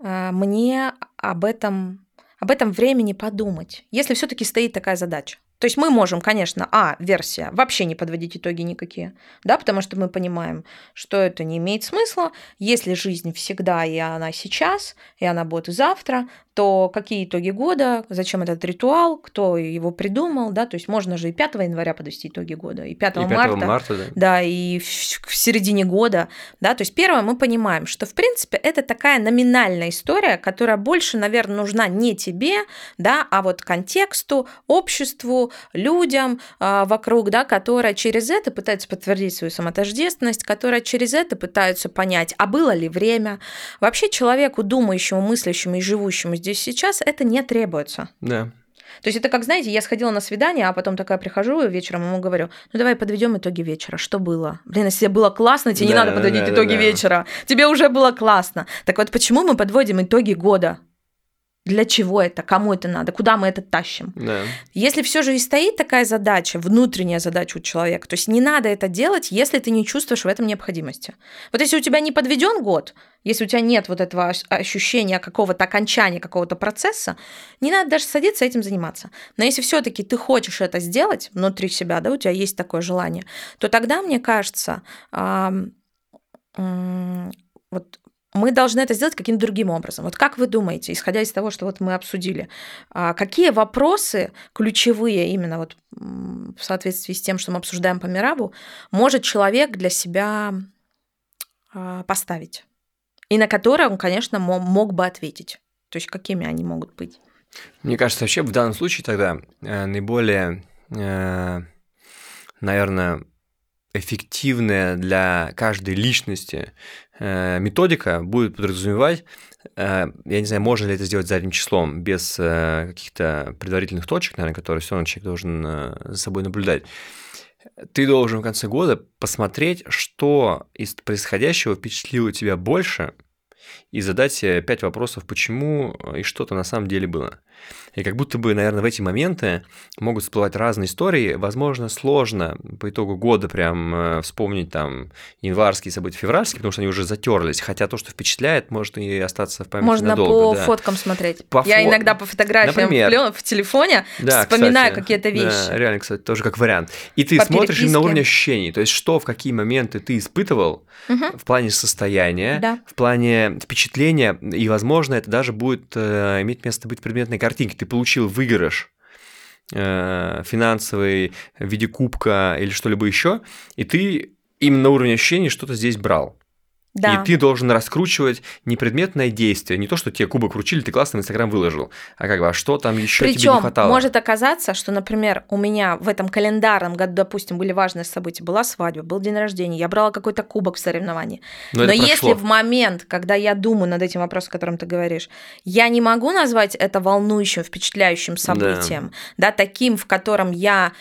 а, мне об этом, об этом времени подумать, если все-таки стоит такая задача. То есть мы можем, конечно, а, версия, вообще не подводить итоги никакие, да, потому что мы понимаем, что это не имеет смысла. Если жизнь всегда, и она сейчас, и она будет завтра, то какие итоги года, зачем этот ритуал, кто его придумал, да, то есть можно же и 5 января подвести итоги года, и 5, и 5 марта, марта да. да, и в, в середине года, да, то есть первое мы понимаем, что в принципе это такая номинальная история, которая больше, наверное, нужна не тебе, да, а вот контексту, обществу, людям э, вокруг, да, которая через это пытаются подтвердить свою самотождественность, которая через это пытаются понять, а было ли время, вообще человеку думающему, мыслящему и живущему здесь сейчас, это не требуется. Да. То есть это как, знаете, я сходила на свидание, а потом такая прихожу вечером, ему говорю, ну давай подведем итоги вечера, что было? Блин, если было классно, тебе да, не надо подводить да, итоги да, вечера, тебе уже было классно. Так вот, почему мы подводим итоги года? Для чего это? Кому это надо? Куда мы это тащим? Да. Если все же и стоит такая задача, внутренняя задача у человека, то есть не надо это делать, если ты не чувствуешь в этом необходимости. Вот если у тебя не подведен год, если у тебя нет вот этого ощущения какого-то окончания какого-то процесса, не надо даже садиться этим заниматься. Но если все-таки ты хочешь это сделать внутри себя, да, у тебя есть такое желание, то тогда, мне кажется, вот мы должны это сделать каким-то другим образом. Вот как вы думаете, исходя из того, что вот мы обсудили, а, какие вопросы ключевые именно вот в соответствии с тем, что мы обсуждаем по Мирабу, может человек для себя а, поставить? И на которые он, конечно, мог бы ответить. То есть какими они могут быть? Мне кажется, вообще в данном случае тогда э, наиболее, э, наверное, эффективная для каждой личности методика будет подразумевать, э, я не знаю, можно ли это сделать задним числом, без э, каких-то предварительных точек, наверное, которые все равно человек должен за собой наблюдать. Ты должен в конце года посмотреть, что из происходящего впечатлило тебя больше, и задать себе пять вопросов, почему и что-то на самом деле было. И как будто бы, наверное, в эти моменты могут всплывать разные истории. Возможно, сложно по итогу года прям э, вспомнить там январские события, февральские, потому что они уже затерлись. Хотя то, что впечатляет, может и остаться в памяти Можно надолго. Можно по да. фоткам смотреть. По Я фо... иногда по фотографиям Например, в телефоне да, вспоминаю какие-то вещи. Да, реально, кстати, тоже как вариант. И ты по смотришь переписке. на уровне ощущений. То есть, что в какие моменты ты испытывал угу. в плане состояния, да. в плане впечатления, и, возможно, это даже будет э, иметь место быть предметной картинки ты получил выигрыш э, финансовый в виде кубка или что-либо еще, и ты именно на уровне ощущений что-то здесь брал. Да. И ты должен раскручивать не предметное действие, не то, что тебе кубок вручили, ты классно в Инстаграм выложил, а как бы, а что там еще тебе не хватало? может оказаться, что, например, у меня в этом календарном году, допустим, были важные события, была свадьба, был день рождения, я брала какой-то кубок в соревновании. Но, Но если в момент, когда я думаю над этим вопросом, о котором ты говоришь, я не могу назвать это волнующим, впечатляющим событием, да, да таким, в котором я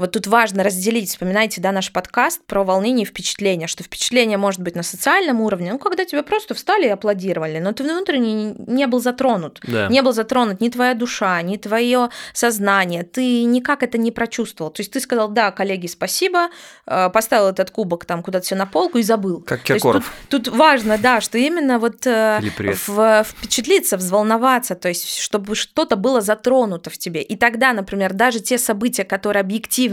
Вот тут важно разделить, вспоминайте, да, наш подкаст про волнение и впечатление, что впечатление может быть на социальном уровне, ну, когда тебя просто встали и аплодировали, но ты внутренне не был затронут. Да. Не был затронут ни твоя душа, ни твое сознание. Ты никак это не прочувствовал. То есть ты сказал, да, коллеги, спасибо, э, поставил этот кубок там куда-то все на полку и забыл. Как Киркоров. Тут, тут важно, да, что именно вот э, в- впечатлиться, взволноваться, то есть чтобы что-то было затронуто в тебе. И тогда, например, даже те события, которые объективно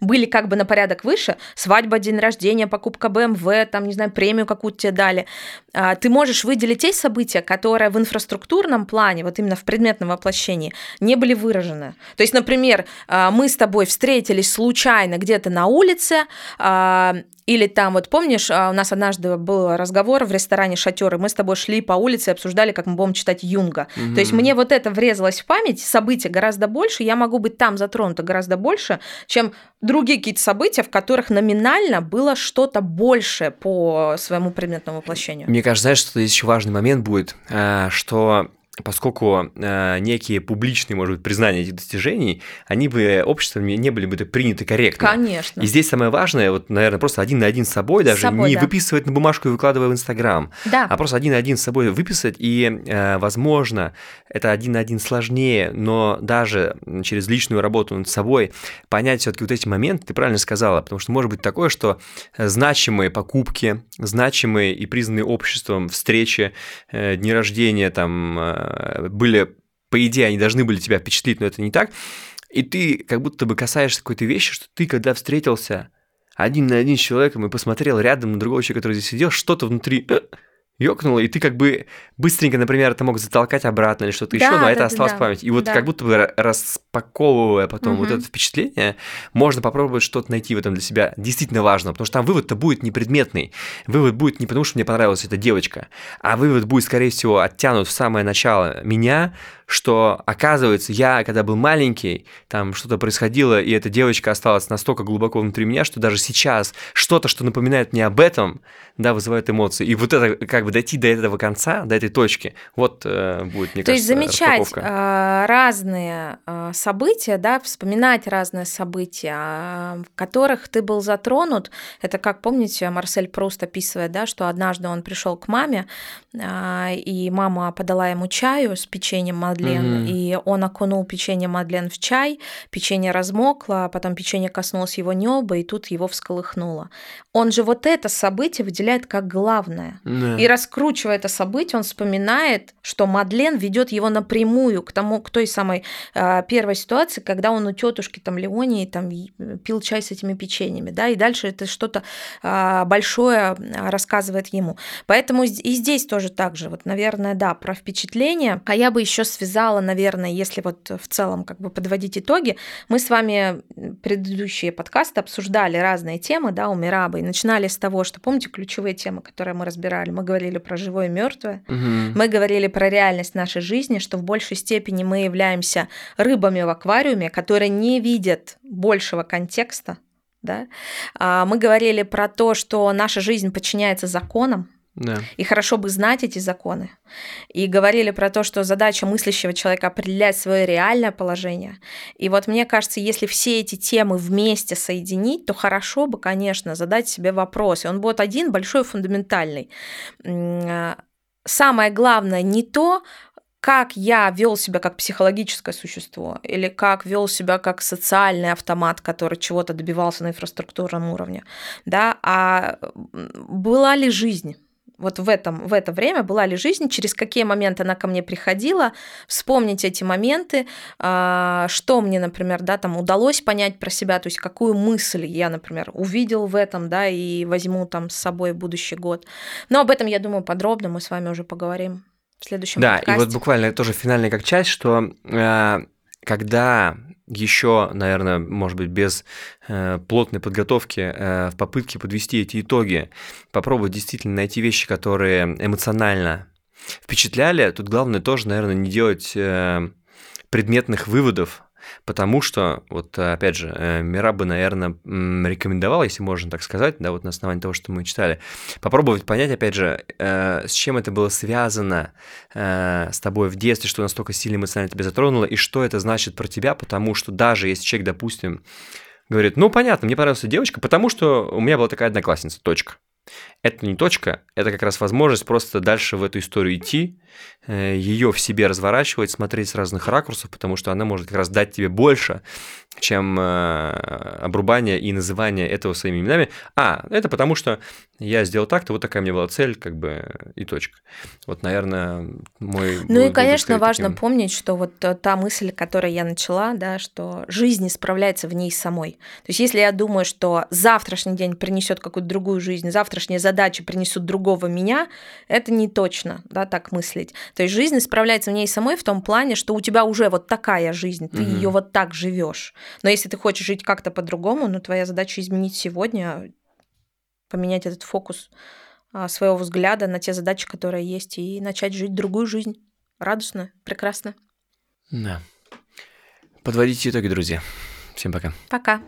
были как бы на порядок выше, свадьба, день рождения, покупка BMW, там, не знаю, премию какую-то тебе дали, а, ты можешь выделить те события, которые в инфраструктурном плане, вот именно в предметном воплощении, не были выражены. То есть, например, а, мы с тобой встретились случайно где-то на улице, а, или там, вот помнишь, а, у нас однажды был разговор в ресторане «Шатер», и мы с тобой шли по улице и обсуждали, как мы будем читать Юнга. То есть мне вот это врезалось в память, события гораздо больше, я могу быть там затронута гораздо больше, чем другие какие-то события, в которых номинально было что-то большее по своему предметному воплощению. Мне кажется, знаешь, что здесь еще важный момент будет, э, что поскольку э, некие публичные, может быть, признания этих достижений, они бы обществом не были бы приняты корректно. Конечно. И здесь самое важное, вот, наверное, просто один на один с собой, даже собой, не да. выписывать на бумажку и выкладывая в Инстаграм, Да. а просто один на один с собой выписать, и, э, возможно, это один на один сложнее, но даже через личную работу над собой понять все-таки вот эти моменты, ты правильно сказала, потому что может быть такое, что значимые покупки, значимые и признанные обществом встречи, э, дни рождения там э, были, по идее, они должны были тебя впечатлить, но это не так, и ты как будто бы касаешься какой-то вещи, что ты, когда встретился один на один с человеком и посмотрел рядом на другого человека, который здесь сидел, что-то внутри э, ёкнуло, и ты как бы быстренько, например, это мог затолкать обратно или что-то Да, еще, но да, это да, осталось да. в памяти. И вот Да. как будто бы ра- распаковывая потом вот Мгм. это впечатление, можно попробовать что-то найти в этом для себя действительно важного, потому что там вывод-то будет не предметный. Вывод будет не потому, что мне понравилась эта девочка, а вывод будет, скорее всего, оттянут в самое начало меня, что, оказывается, я, когда был маленький, там что-то происходило, и эта девочка осталась настолько глубоко внутри меня, что даже сейчас что-то, что напоминает мне об этом, да, вызывает эмоции. И вот это, как бы дойти до этого конца, до этой точки, вот э, будет, мне То есть кажется, замечать распаковка. а, разные а, события, да, вспоминать разные события, а, в которых ты был затронут. Это как помните, Марсель Пруст описывает, да, что однажды он пришел к маме, а, и мама подала ему чаю с печеньем Мадлен, Мгм. и он окунул печенье Мадлен в чай, печенье размокло, потом печенье коснулось его неба, и тут его всколыхнуло. Он же вот это событие выделяет как главное. Да. И раскручивая это событие, он вспоминает, что Мадлен ведет его напрямую к тому, к той самой э, первой ситуации, когда он у тетушки там Леонии там и- пил чай с этими печеньями, да, и дальше это что-то а, большое а, рассказывает ему. Поэтому и здесь тоже так же, вот, наверное, да, про впечатление. А я бы еще связала, наверное, если вот в целом как бы подводить итоги, мы с вами предыдущие подкасты обсуждали разные темы, да, у Мирабы, и начинали с того, что, помните, ключевые темы, которые мы разбирали, мы говорили про живое и мертвое, Мгм. мы говорили про реальность нашей жизни, что в большей степени мы являемся рыбами в аквариуме, которые не видят большего контекста. Да? А, Мы говорили про то, что наша жизнь подчиняется законам, Да. и хорошо бы знать эти законы. И говорили про то, что задача мыслящего человека определять свое реальное положение. И вот мне кажется, если все эти темы вместе соединить, то хорошо бы, конечно, задать себе вопрос. И он будет один большой фундаментальный. А, Самое главное не то, как я вел себя как психологическое существо, или как вел себя как социальный автомат, который чего-то добивался на инфраструктурном уровне, да, а была ли жизнь? Вот в, этом, в это время была ли жизнь, через какие моменты она ко мне приходила, вспомнить эти моменты, а, что мне, например, да, там удалось понять про себя, то есть какую мысль я, например, увидел в этом, да, и возьму там с собой будущий год. Но об этом, я думаю, подробно мы с вами уже поговорим в следующем Да, подкасте. и вот буквально тоже финальная как часть, что э, когда еще, наверное, может быть, без э, плотной подготовки э, в попытке подвести эти итоги, попробовать действительно найти вещи, которые эмоционально впечатляли, тут главное тоже, наверное, не делать э, предметных выводов, потому что, вот опять же, э, Мира бы, наверное, м, рекомендовала, если можно так сказать, да, вот на основании того, что мы читали, попробовать понять, опять же, э, с чем это было связано э, с тобой в детстве, что настолько сильно эмоционально тебя затронуло, и что это значит про тебя, потому что даже если человек, допустим, говорит, ну, понятно, мне понравилась девочка, потому что у меня была такая одноклассница, точка. Это не точка, это как раз возможность просто дальше в эту историю идти, э, ее в себе разворачивать, смотреть с разных ракурсов, потому что она может как раз дать тебе больше, чем э, обрубание и называние этого своими именами. А, это потому что я сделал так-то, вот такая у меня была цель, как бы и точка. Вот, наверное, мой... Ну и, конечно, важно таким... помнить, что вот та мысль, которой я начала, да, что жизнь исправляется в ней самой. То есть если я думаю, что завтрашний день принесет какую-то другую жизнь, завтрашняя задача принесут другого меня, это не точно, да, так мыслить. То есть жизнь исправляется в ней самой в том плане, что у тебя уже вот такая жизнь, ты угу. ее вот так живешь. Но если ты хочешь жить как-то по-другому, ну твоя задача изменить сегодня, поменять этот фокус а, своего взгляда на те задачи, которые есть, и начать жить другую жизнь. Радостно, прекрасно. Да. Подводите итоги, друзья. Всем пока. Пока.